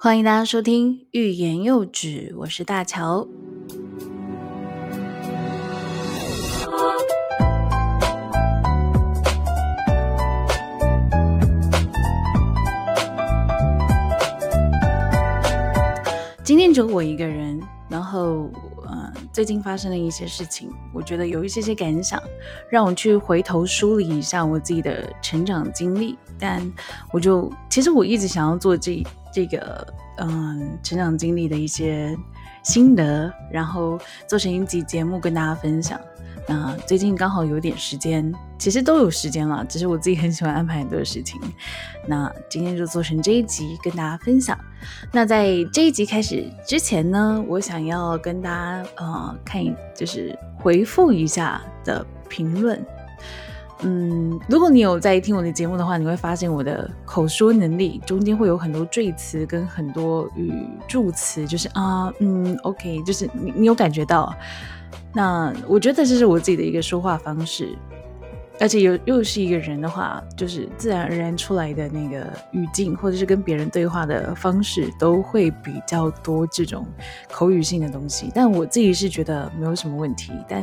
欢迎大家收听《欲言又止》，我是大乔。今天只有我一个人，然后，嗯，最近发生了一些事情，我觉得有一些些感想，让我去回头梳理一下我自己的成长经历。但我就，其实我一直想要做这这个，嗯，成长经历的一些心得，然后做成一集节目跟大家分享。那最近刚好有点时间，其实都有时间了，只是我自己很喜欢安排很多事情。那今天就做成这一集跟大家分享。那在这一集开始之前呢，我想要跟大家呃看，就是回复一下的评论。嗯，如果你有在听我的节目的话，你会发现我的口说能力中间会有很多赘词跟很多语助词，就是啊，嗯，OK，就是你你有感觉到。那我觉得这是我自己的一个说话方式，而且又又是一个人的话，就是自然而然出来的那个语境，或者是跟别人对话的方式，都会比较多这种口语性的东西。但我自己是觉得没有什么问题。但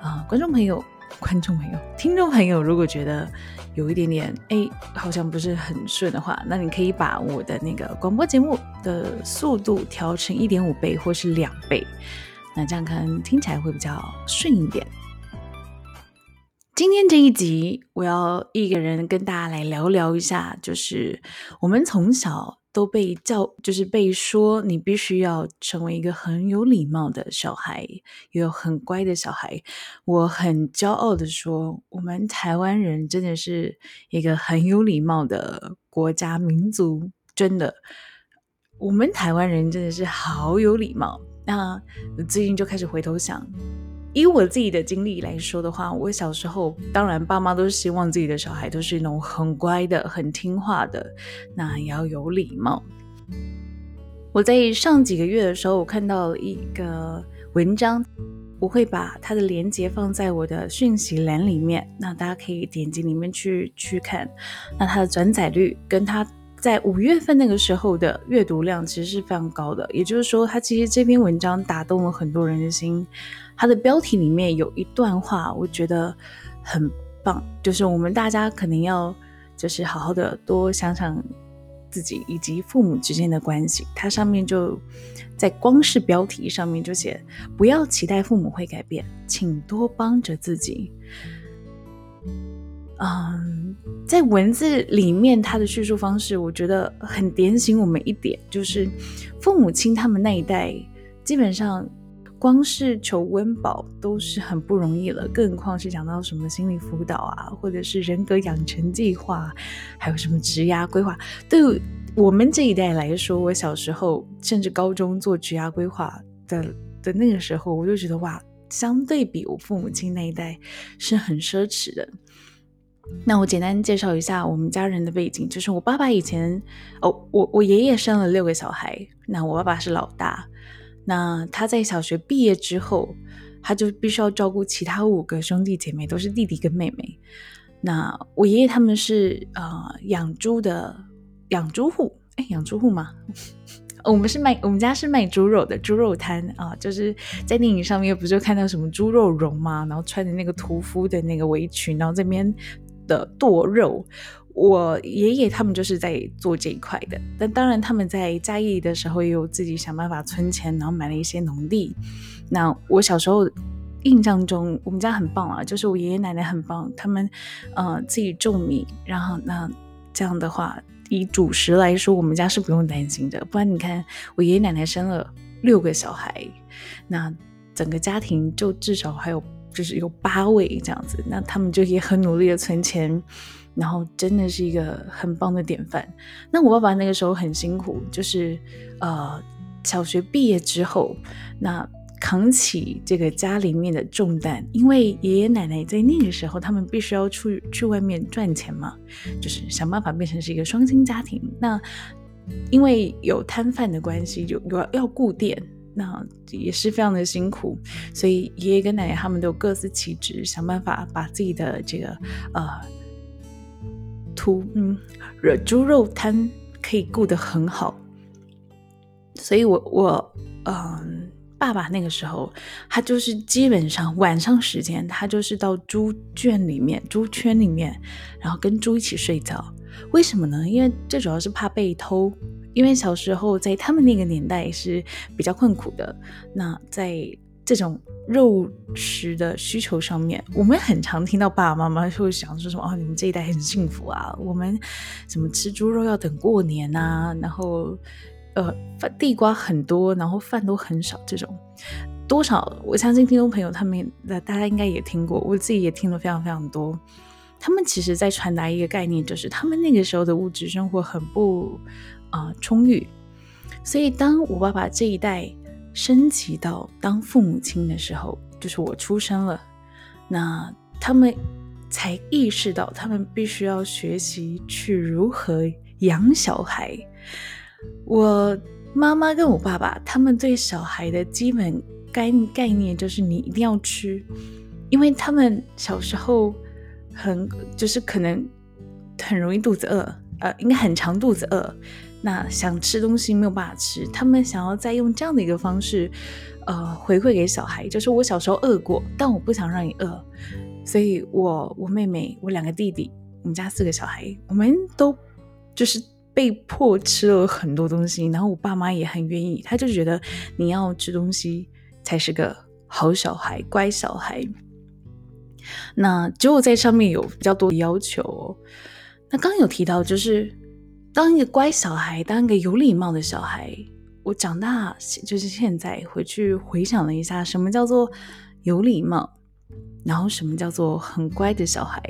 啊，观众朋友、观众朋友、听众朋友，如果觉得有一点点哎，好像不是很顺的话，那你可以把我的那个广播节目的速度调成一点五倍或是两倍。那这样可能听起来会比较顺一点。今天这一集，我要一个人跟大家来聊聊一下，就是我们从小都被教，就是被说你必须要成为一个很有礼貌的小孩，有很乖的小孩。我很骄傲的说，我们台湾人真的是一个很有礼貌的国家民族，真的，我们台湾人真的是好有礼貌。那最近就开始回头想，以我自己的经历来说的话，我小时候当然爸妈都是希望自己的小孩都是那种很乖的、很听话的，那也要有礼貌。我在上几个月的时候，我看到一个文章，我会把它的链接放在我的讯息栏里面，那大家可以点击里面去去看。那它的转载率跟它。在五月份那个时候的阅读量其实是非常高的，也就是说，它其实这篇文章打动了很多人的心。它的标题里面有一段话，我觉得很棒，就是我们大家可能要就是好好的多想想自己以及父母之间的关系。它上面就在光是标题上面就写：不要期待父母会改变，请多帮着自己。嗯，在文字里面，他的叙述方式，我觉得很点醒我们一点，就是父母亲他们那一代，基本上光是求温饱都是很不容易了，更何况是讲到什么心理辅导啊，或者是人格养成计划，还有什么职涯规划，对我们这一代来说，我小时候甚至高中做职涯规划的的那个时候，我就觉得哇，相对比我父母亲那一代是很奢侈的。那我简单介绍一下我们家人的背景，就是我爸爸以前哦，我我爷爷生了六个小孩，那我爸爸是老大，那他在小学毕业之后，他就必须要照顾其他五个兄弟姐妹，都是弟弟跟妹妹。那我爷爷他们是呃养猪的养猪户，哎，养猪户吗？我们是卖我们家是卖猪肉的猪肉摊啊，就是在电影上面不就看到什么猪肉荣吗？然后穿着那个屠夫的那个围裙，然后这边。的剁肉，我爷爷他们就是在做这一块的。但当然，他们在嘉义的时候也有自己想办法存钱，然后买了一些农地。那我小时候印象中，我们家很棒啊，就是我爷爷奶奶很棒，他们呃自己种米，然后那这样的话，以主食来说，我们家是不用担心的。不然你看，我爷爷奶奶生了六个小孩，那整个家庭就至少还有。就是有八位这样子，那他们就也很努力的存钱，然后真的是一个很棒的典范。那我爸爸那个时候很辛苦，就是呃小学毕业之后，那扛起这个家里面的重担，因为爷爷奶奶在那个时候他们必须要出去外面赚钱嘛，就是想办法变成是一个双薪家庭。那因为有摊贩的关系，有有要顾店。那也是非常的辛苦，所以爷爷跟奶奶他们都各司其职，想办法把自己的这个呃土嗯猪肉摊可以顾得很好。所以我我嗯，爸爸那个时候他就是基本上晚上时间，他就是到猪圈里面、猪圈里面，然后跟猪一起睡觉。为什么呢？因为最主要是怕被偷。因为小时候在他们那个年代是比较困苦的。那在这种肉食的需求上面，我们很常听到爸爸妈妈会想说什么：“哦，你们这一代很幸福啊，我们怎么吃猪肉要等过年啊？然后，呃，地瓜很多，然后饭都很少。这种多少，我相信听众朋友他们大家应该也听过，我自己也听了非常非常多。他们其实在传达一个概念，就是他们那个时候的物质生活很不。啊，充裕，所以当我爸爸这一代升级到当父母亲的时候，就是我出生了，那他们才意识到，他们必须要学习去如何养小孩。我妈妈跟我爸爸，他们对小孩的基本概概念就是你一定要吃，因为他们小时候很就是可能很容易肚子饿，呃，应该很长肚子饿。那想吃东西没有办法吃，他们想要再用这样的一个方式，呃，回馈给小孩，就是我小时候饿过，但我不想让你饿，所以我、我妹妹、我两个弟弟，我们家四个小孩，我们都就是被迫吃了很多东西，然后我爸妈也很愿意，他就觉得你要吃东西才是个好小孩、乖小孩。那只有在上面有比较多的要求，哦那刚有提到就是。当一个乖小孩，当一个有礼貌的小孩，我长大就是现在回去回想了一下，什么叫做有礼貌，然后什么叫做很乖的小孩。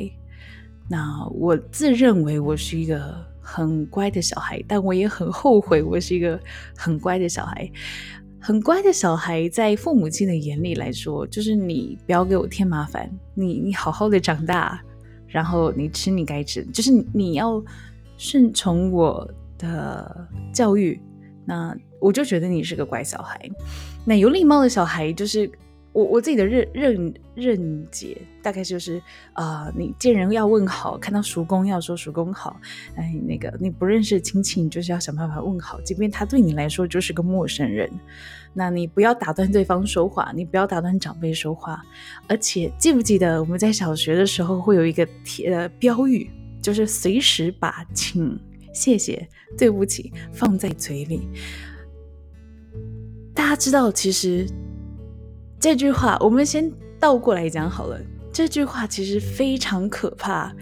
那我自认为我是一个很乖的小孩，但我也很后悔我是一个很乖的小孩。很乖的小孩，在父母亲的眼里来说，就是你不要给我添麻烦，你你好好的长大，然后你吃你该吃，就是你要。顺从我的教育，那我就觉得你是个乖小孩。那有礼貌的小孩，就是我我自己的认认认解，大概就是啊，你见人要问好，看到叔公要说叔公好。哎，那个你不认识亲戚，你就是要想办法问好，即便他对你来说就是个陌生人。那你不要打断对方说话，你不要打断长辈说话。而且记不记得我们在小学的时候会有一个贴标语？就是随时把请、谢谢、对不起放在嘴里。大家知道，其实这句话我们先倒过来讲好了。这句话其实非常可怕。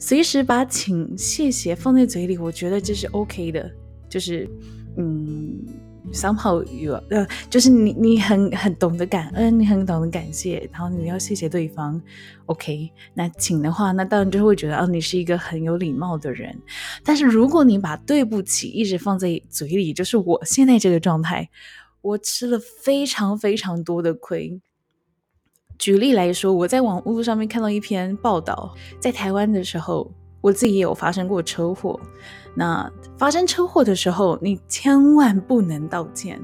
随时把请、谢谢放在嘴里，我觉得这是 OK 的。就是，嗯。Somehow you 呃，就是你你很很懂得感恩，你很懂得感谢，然后你要谢谢对方。OK，那请的话，那当然就会觉得啊，你是一个很有礼貌的人。但是如果你把对不起一直放在嘴里，就是我现在这个状态，我吃了非常非常多的亏。举例来说，我在网络上面看到一篇报道，在台湾的时候，我自己也有发生过车祸。那发生车祸的时候，你千万不能道歉，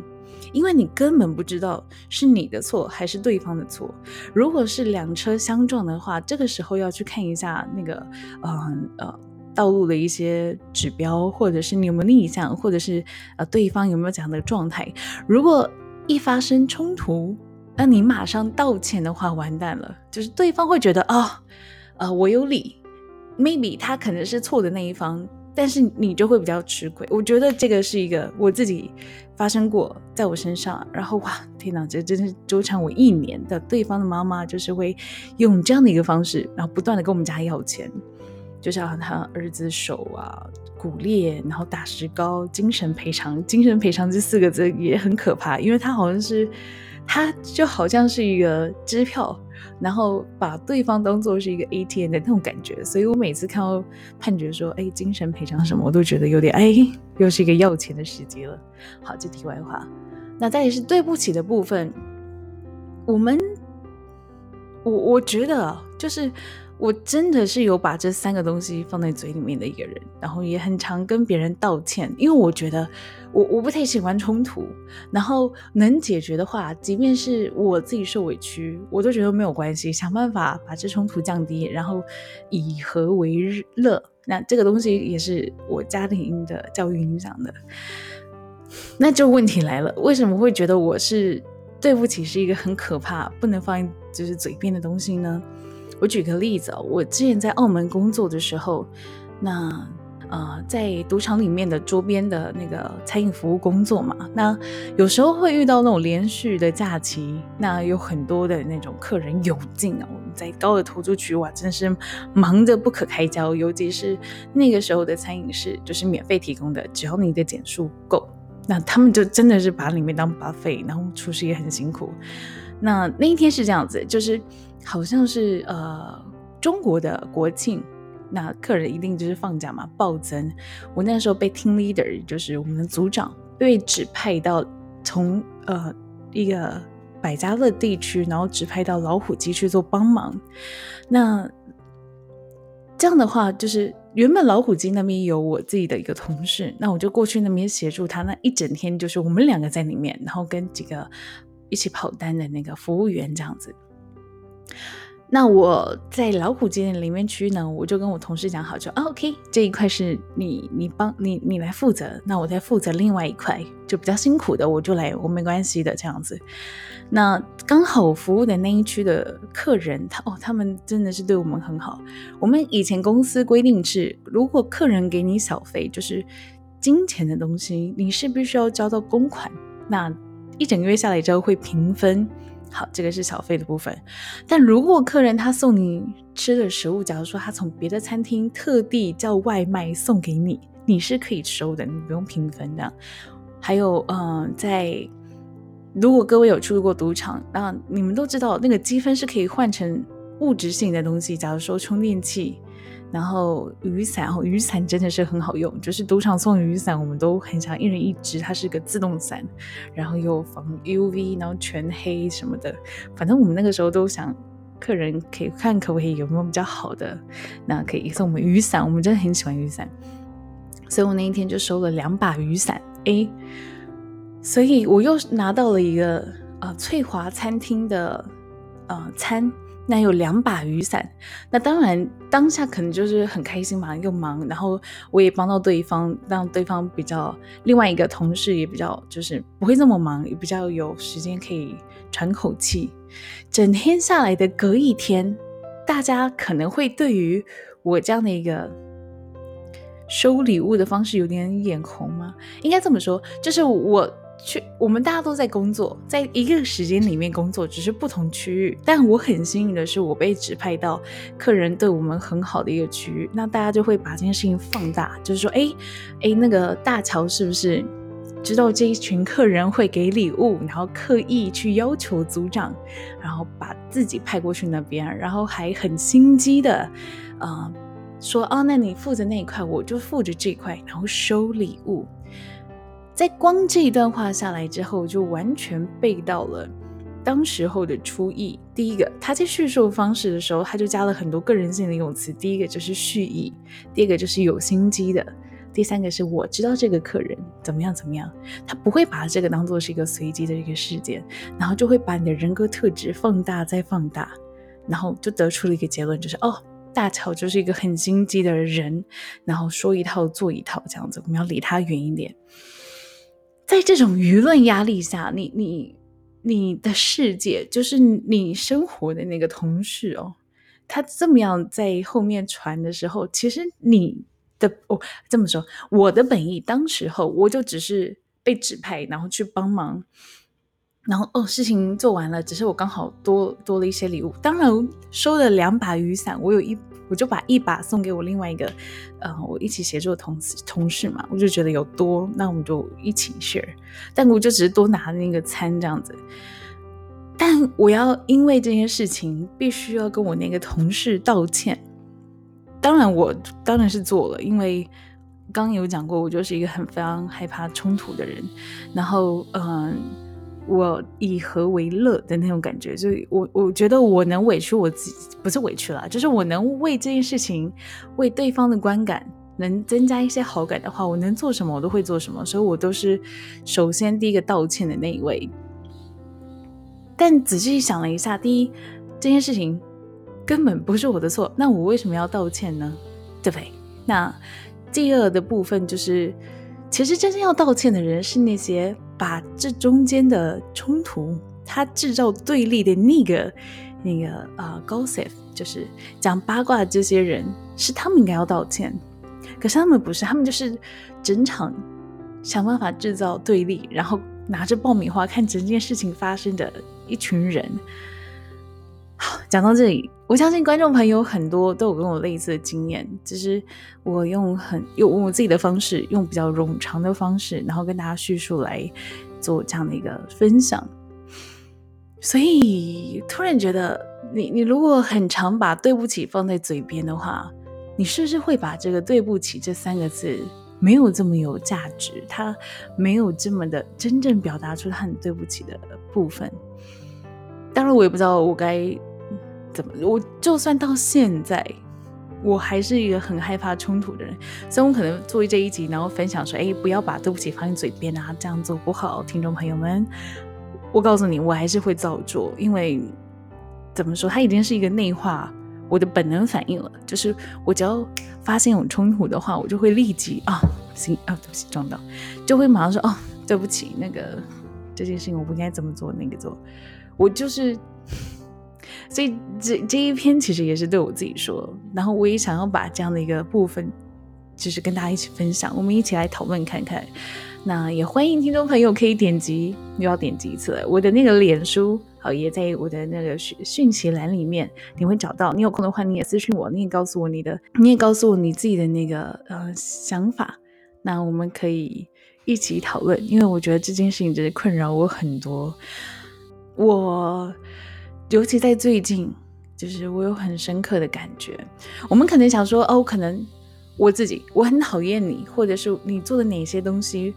因为你根本不知道是你的错还是对方的错。如果是两车相撞的话，这个时候要去看一下那个，嗯呃，道路的一些指标，或者是你有没有逆向，或者是呃对方有没有这样的状态。如果一发生冲突，那你马上道歉的话，完蛋了，就是对方会觉得啊，呃，我有理，maybe 他可能是错的那一方。但是你就会比较吃亏，我觉得这个是一个我自己发生过在我身上，然后哇，天哪，这真是纠缠我一年的。对方的妈妈就是会用这样的一个方式，然后不断的跟我们家要钱，就像他儿子手啊骨裂，然后打石膏，精神赔偿，精神赔偿这四个字也很可怕，因为他好像是，他就好像是一个支票。然后把对方当做是一个 ATM 的那种感觉，所以我每次看到判决说，哎，精神赔偿什么，我都觉得有点，哎，又是一个要钱的时机了。好，就题外话。那再也是对不起的部分，我们，我我觉得就是。我真的是有把这三个东西放在嘴里面的一个人，然后也很常跟别人道歉，因为我觉得我我不太喜欢冲突，然后能解决的话，即便是我自己受委屈，我都觉得没有关系，想办法把这冲突降低，然后以和为乐。那这个东西也是我家庭的教育影响的。那就问题来了，为什么会觉得我是对不起是一个很可怕、不能放就是嘴边的东西呢？我举个例子哦，我之前在澳门工作的时候，那。呃，在赌场里面的桌边的那个餐饮服务工作嘛，那有时候会遇到那种连续的假期，那有很多的那种客人涌进啊，我们在高尔投注区哇，真的是忙得不可开交，尤其是那个时候的餐饮是就是免费提供的，只要你的点数够，那他们就真的是把里面当 buffet，然后厨师也很辛苦。那那一天是这样子，就是好像是呃中国的国庆。那客人一定就是放假嘛，暴增。我那时候被 team leader，就是我们的组长，被指派到从呃一个百家乐地区，然后指派到老虎机去做帮忙。那这样的话，就是原本老虎机那边有我自己的一个同事，那我就过去那边协助他。那一整天就是我们两个在里面，然后跟几个一起跑单的那个服务员这样子。那我在老虎机的里面区呢，我就跟我同事讲好，就 OK 这一块是你你帮你你来负责，那我再负责另外一块，就比较辛苦的我就来，我没关系的这样子。那刚好服务的那一区的客人，他哦，他们真的是对我们很好。我们以前公司规定是，如果客人给你小费，就是金钱的东西，你是必须要交到公款，那一整个月下来之后会平分。好，这个是小费的部分。但如果客人他送你吃的食物，假如说他从别的餐厅特地叫外卖送给你，你是可以收的，你不用平分的。还有，嗯，在如果各位有去过赌场，那你们都知道那个积分是可以换成物质性的东西，假如说充电器。然后雨伞哦，雨伞真的是很好用，就是赌场送雨伞，我们都很想一人一只，它是个自动伞，然后又防 UV，然后全黑什么的。反正我们那个时候都想，客人可以看可不可以有没有比较好的，那可以送我们雨伞，我们真的很喜欢雨伞，所以我那一天就收了两把雨伞。哎，所以我又拿到了一个呃翠华餐厅的呃餐。那有两把雨伞，那当然当下可能就是很开心嘛，又忙，然后我也帮到对方，让对方比较另外一个同事也比较就是不会这么忙，也比较有时间可以喘口气。整天下来的隔一天，大家可能会对于我这样的一个收礼物的方式有点眼红吗？应该这么说，就是我。去，我们大家都在工作，在一个时间里面工作，只是不同区域。但我很幸运的是，我被指派到客人对我们很好的一个区域，那大家就会把这件事情放大，就是说，哎，哎，那个大乔是不是知道这一群客人会给礼物，然后刻意去要求组长，然后把自己派过去那边，然后还很心机的，呃，说，哦，那你负责那一块，我就负责这一块，然后收礼物。在光这一段话下来之后，就完全背到了当时候的初意。第一个，他在叙述方式的时候，他就加了很多个人性的用词。第一个就是蓄意，第二个就是有心机的，第三个是我知道这个客人怎么样怎么样，他不会把这个当做是一个随机的一个事件，然后就会把你的人格特质放大再放大，然后就得出了一个结论，就是哦，大乔就是一个很心机的人，然后说一套做一套这样子，我们要离他远一点。在这种舆论压力下，你你你的世界就是你生活的那个同事哦，他这么样在后面传的时候，其实你的哦这么说，我的本意当时候我就只是被指派，然后去帮忙，然后哦事情做完了，只是我刚好多多了一些礼物，当然收了两把雨伞，我有一。我就把一把送给我另外一个，呃，我一起协作的同事同事嘛，我就觉得有多，那我们就一起 share。但我就只是多拿那个餐这样子。但我要因为这件事情，必须要跟我那个同事道歉。当然，我当然是做了，因为刚刚有讲过，我就是一个很非常害怕冲突的人。然后，嗯。我以和为乐的那种感觉，就我我觉得我能委屈我自己，不是委屈了，就是我能为这件事情，为对方的观感能增加一些好感的话，我能做什么我都会做什么，所以我都是首先第一个道歉的那一位。但仔细想了一下，第一这件事情根本不是我的错，那我为什么要道歉呢？对不对？那第二的部分就是。其实真正要道歉的人是那些把这中间的冲突，他制造对立的那个那个呃 gossip，就是讲八卦的这些人，是他们应该要道歉。可是他们不是，他们就是整场想办法制造对立，然后拿着爆米花看整件事情发生的一群人。好，讲到这里，我相信观众朋友很多都有跟我类似的经验，就是我用很用我自己的方式，用比较冗长的方式，然后跟大家叙述来做这样的一个分享。所以突然觉得，你你如果很常把对不起放在嘴边的话，你是不是会把这个对不起这三个字没有这么有价值？它没有这么的真正表达出他很对不起的部分。当然，我也不知道我该怎么。我就算到现在，我还是一个很害怕冲突的人。所以我可能作为这一集，然后分享说：“哎，不要把对不起放在嘴边啊，这样做不好。”听众朋友们，我告诉你，我还是会照做，因为怎么说，它已经是一个内化我的本能反应了。就是我只要发现有冲突的话，我就会立即啊，行啊，对不起，撞到，就会马上说：“哦，对不起，那个这件事情我不应该这么做，那个做。”我就是，所以这这一篇其实也是对我自己说，然后我也想要把这样的一个部分，就是跟大家一起分享，我们一起来讨论看看。那也欢迎听众朋友可以点击，又要点击一次，我的那个脸书，好，也在我的那个讯讯息栏里面，你会找到。你有空的话，你也私信我，你也告诉我你的，你也告诉我你自己的那个呃想法，那我们可以一起讨论，因为我觉得这件事情真的困扰我很多。我尤其在最近，就是我有很深刻的感觉。我们可能想说，哦，可能我自己我很讨厌你，或者是你做的哪些东西，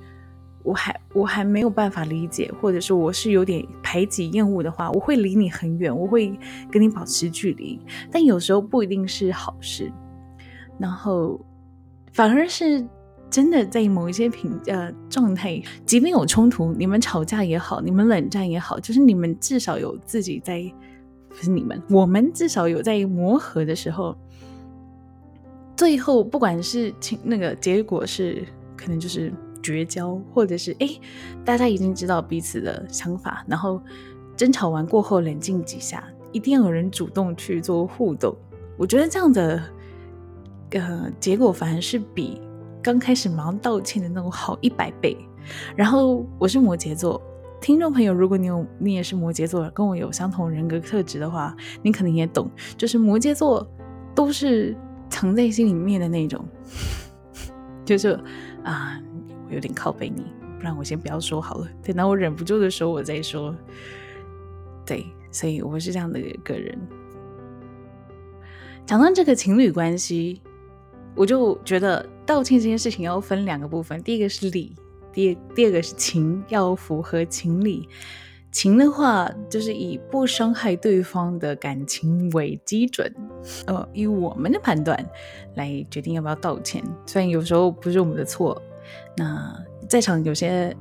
我还我还没有办法理解，或者是我是有点排挤厌恶的话，我会离你很远，我会跟你保持距离。但有时候不一定是好事，然后反而是。真的在某一些品呃状态，即便有冲突，你们吵架也好，你们冷战也好，就是你们至少有自己在，不是你们，我们至少有在磨合的时候，最后不管是情那个结果是可能就是绝交，或者是哎大家已经知道彼此的想法，然后争吵完过后冷静几下，一定有人主动去做互动。我觉得这样的呃结果反而是比。刚开始忙道歉的那种好一百倍，然后我是摩羯座，听众朋友，如果你有你也是摩羯座，跟我有相同人格特质的话，你可能也懂，就是摩羯座都是藏在心里面的那种，就是啊，我有点靠背你，不然我先不要说好了，等到我忍不住的时候我再说。对，所以我是这样的一个人。讲到这个情侣关系。我就觉得道歉这件事情要分两个部分，第一个是理，第第二个是情，要符合情理。情的话，就是以不伤害对方的感情为基准，呃，以我们的判断来决定要不要道歉。虽然有时候不是我们的错，那在场有些。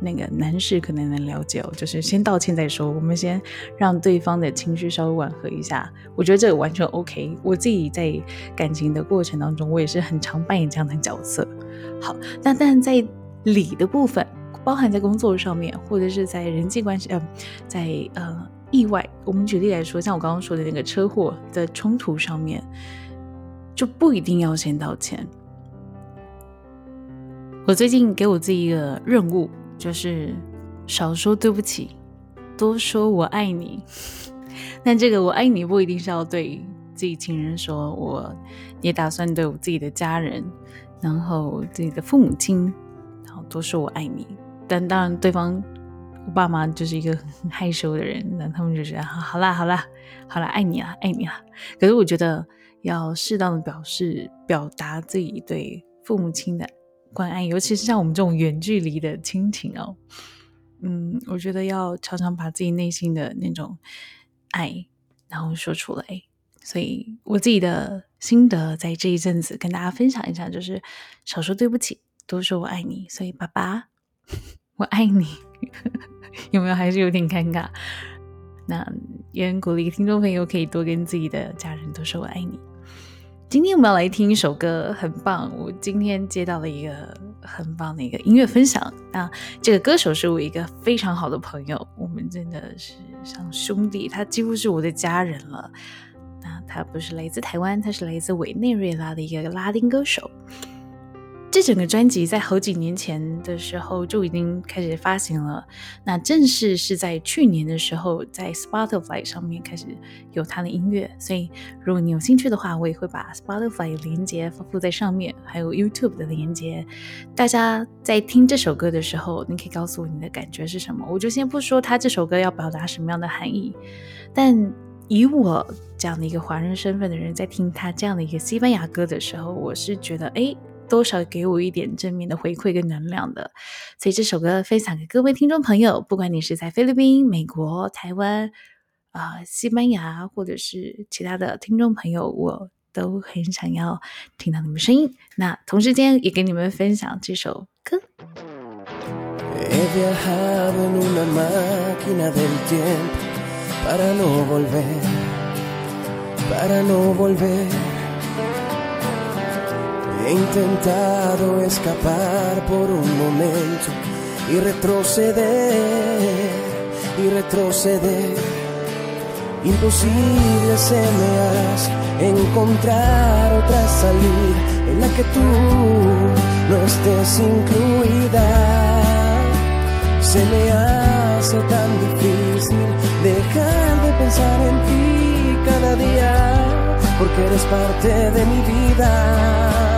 那个男士可能能了解哦，就是先道歉再说，我们先让对方的情绪稍微缓和一下。我觉得这个完全 OK。我自己在感情的过程当中，我也是很常扮演这样的角色。好，那但在理的部分，包含在工作上面，或者是在人际关系，呃，在呃意外，我们举例来说，像我刚刚说的那个车祸的冲突上面，就不一定要先道歉。我最近给我自己一个任务。就是少说对不起，多说我爱你。但这个我爱你不一定是要对自己亲人说，我也打算对我自己的家人，然后自己的父母亲，都说我爱你。但当然，对方我爸妈就是一个很 害羞的人，那他们就觉得好啦好啦好啦，爱你啦爱你啦。可是我觉得要适当的表示表达自己对父母亲的。关爱，尤其是像我们这种远距离的亲情哦，嗯，我觉得要常常把自己内心的那种爱，然后说出来。所以我自己的心得，在这一阵子跟大家分享一下，就是少说对不起，都说我爱你。所以爸爸，我爱你，有没有还是有点尴尬？那也鼓励听众朋友可以多跟自己的家人多说我爱你。今天我们要来听一首歌，很棒。我今天接到了一个很棒的一个音乐分享。那这个歌手是我一个非常好的朋友，我们真的是像兄弟，他几乎是我的家人了。那他不是来自台湾，他是来自委内瑞拉的一个拉丁歌手。这整个专辑在好几年前的时候就已经开始发行了，那正式是在去年的时候在 Spotify 上面开始有他的音乐。所以如果你有兴趣的话，我也会把 Spotify 连接附在上面，还有 YouTube 的连接。大家在听这首歌的时候，你可以告诉我你的感觉是什么。我就先不说他这首歌要表达什么样的含义，但以我这样的一个华人身份的人，在听他这样的一个西班牙歌的时候，我是觉得哎。多少给我一点正面的回馈跟能量的，所以这首歌分享给各位听众朋友，不管你是在菲律宾、美国、台湾、啊西班牙，或者是其他的听众朋友，我都很想要听到你们声音。那同时间也给你们分享这首歌。He intentado escapar por un momento y retroceder, y retroceder. Imposible se me hace encontrar otra salida en la que tú no estés incluida. Se me hace tan difícil dejar de pensar en ti cada día, porque eres parte de mi vida.